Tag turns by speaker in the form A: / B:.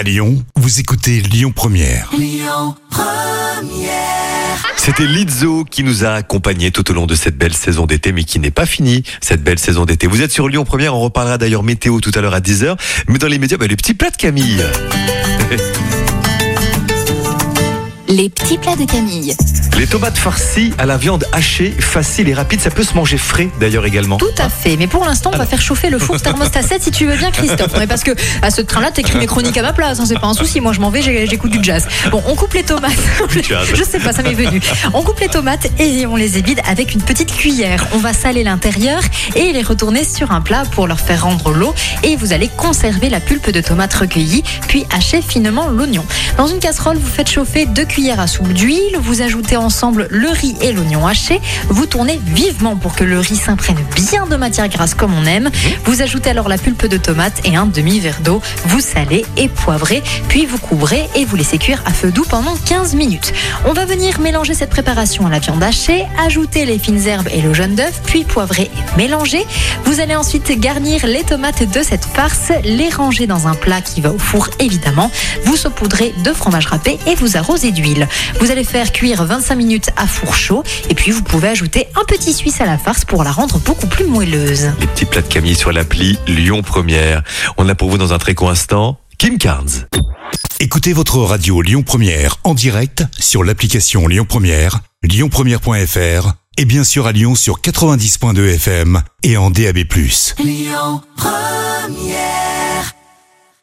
A: À Lyon, vous écoutez Lyon Première.
B: C'était Lizzo qui nous a accompagnés tout au long de cette belle saison d'été, mais qui n'est pas finie, cette belle saison d'été. Vous êtes sur Lyon Première, on reparlera d'ailleurs météo tout à l'heure à 10h, mais dans les médias, bah, les petits plats de Camille.
C: Les petits plats de Camille.
B: Les tomates farcies à la viande hachée, facile et rapide, ça peut se manger frais d'ailleurs également.
D: Tout à fait. Mais pour l'instant, on va faire chauffer le four thermostat 7 si tu veux bien, Christophe. Non, mais parce que à ce train-là, t'écris mes chroniques à ma place. hein, c'est pas un souci. Moi, je m'en vais, j'écoute du jazz. Bon, on coupe les tomates. je sais pas, ça m'est venu. On coupe les tomates et on les évide avec une petite cuillère. On va saler l'intérieur et les retourner sur un plat pour leur faire rendre l'eau. Et vous allez conserver la pulpe de tomate recueillie, puis hacher finement l'oignon. Dans une casserole, vous faites chauffer deux cuillères à soupe d'huile. Vous ajoutez ensemble le riz et l'oignon haché. Vous tournez vivement pour que le riz s'imprègne bien de matière grasse comme on aime. Vous ajoutez alors la pulpe de tomate et un demi-verre d'eau. Vous salez et poivrez, puis vous couvrez et vous laissez cuire à feu doux pendant 15 minutes. On va venir mélanger cette préparation à la viande hachée, ajouter les fines herbes et le jaune d'œuf, puis poivrer et mélanger. Vous allez ensuite garnir les tomates de cette farce, les ranger dans un plat qui va au four évidemment. Vous saupoudrez de fromage râpé et vous arrosez d'huile. Vous allez faire cuire 25 minutes à four chaud et puis vous pouvez ajouter un petit suisse à la farce pour la rendre beaucoup plus moelleuse.
B: Les petits plats de Camille sur l'appli Lyon Première. On a pour vous dans un très court instant Kim Carnes.
A: Écoutez votre radio Lyon Première en direct sur l'application Lyon Première, lyonpremière.fr et bien sûr à Lyon sur 90.2 FM et en DAB+.